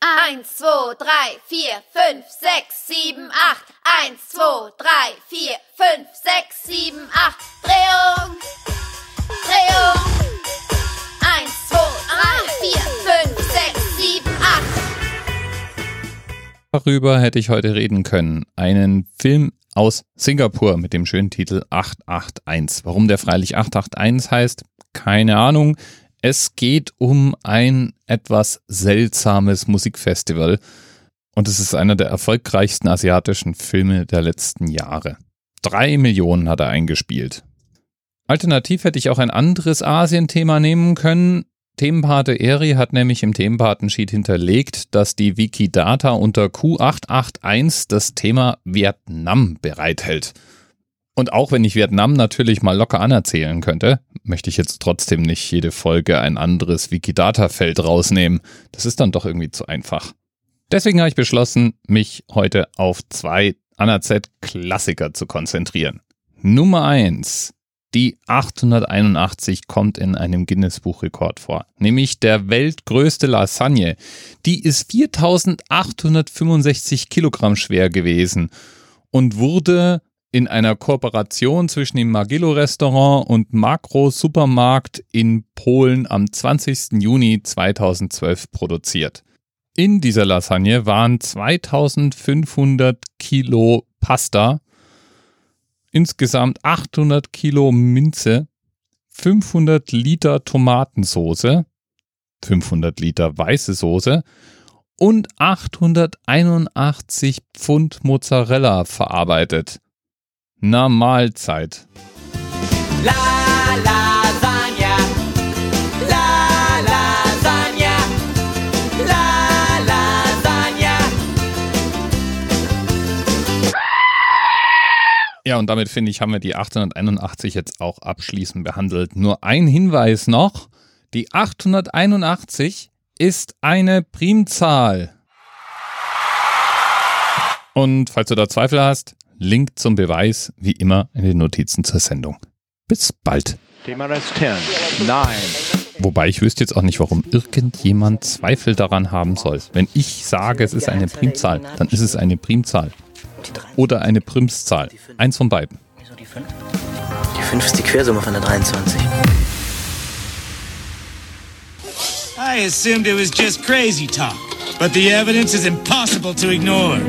Eins, zwei, drei, vier, fünf, sechs, sieben, acht. Eins, zwei, drei, vier, fünf, sechs, sieben, acht. Drehung, Drehung. Eins, zwei, drei, vier, fünf, sechs, sieben, acht. Darüber hätte ich heute reden können. Einen Film aus Singapur mit dem schönen Titel 881. Warum der freilich 881 heißt, keine Ahnung. Es geht um ein etwas seltsames Musikfestival und es ist einer der erfolgreichsten asiatischen Filme der letzten Jahre. Drei Millionen hat er eingespielt. Alternativ hätte ich auch ein anderes Asien-Thema nehmen können. Themenpate Eri hat nämlich im Themenpatensheet hinterlegt, dass die Wikidata unter Q881 das Thema Vietnam bereithält. Und auch wenn ich Vietnam natürlich mal locker anerzählen könnte, möchte ich jetzt trotzdem nicht jede Folge ein anderes Wikidata-Feld rausnehmen. Das ist dann doch irgendwie zu einfach. Deswegen habe ich beschlossen, mich heute auf zwei ANAZ-Klassiker zu konzentrieren. Nummer eins: Die 881 kommt in einem Guinness-Buchrekord vor, nämlich der weltgrößte Lasagne. Die ist 4865 Kilogramm schwer gewesen und wurde in einer Kooperation zwischen dem Magillo Restaurant und Makro Supermarkt in Polen am 20. Juni 2012 produziert. In dieser Lasagne waren 2500 Kilo Pasta, insgesamt 800 Kilo Minze, 500 Liter Tomatensoße, 500 Liter weiße Soße und 881 Pfund Mozzarella verarbeitet. Na Mahlzeit. La Lasagna, la Lasagna, la Lasagna. Ja, und damit finde ich, haben wir die 881 jetzt auch abschließend behandelt. Nur ein Hinweis noch. Die 881 ist eine Primzahl. Und falls du da Zweifel hast, Link zum Beweis wie immer in den Notizen zur Sendung. Bis bald. TMRS 10, 9, Wobei ich wüsste jetzt auch nicht, warum irgendjemand Zweifel daran haben soll. Wenn ich sage, es ist eine Primzahl, dann ist es eine Primzahl. Oder eine Primszahl. Eins von beiden. Wieso die 5? Die 5 ist die Quersumme von der 23. I assumed it was just crazy talk, but the evidence is impossible to ignore.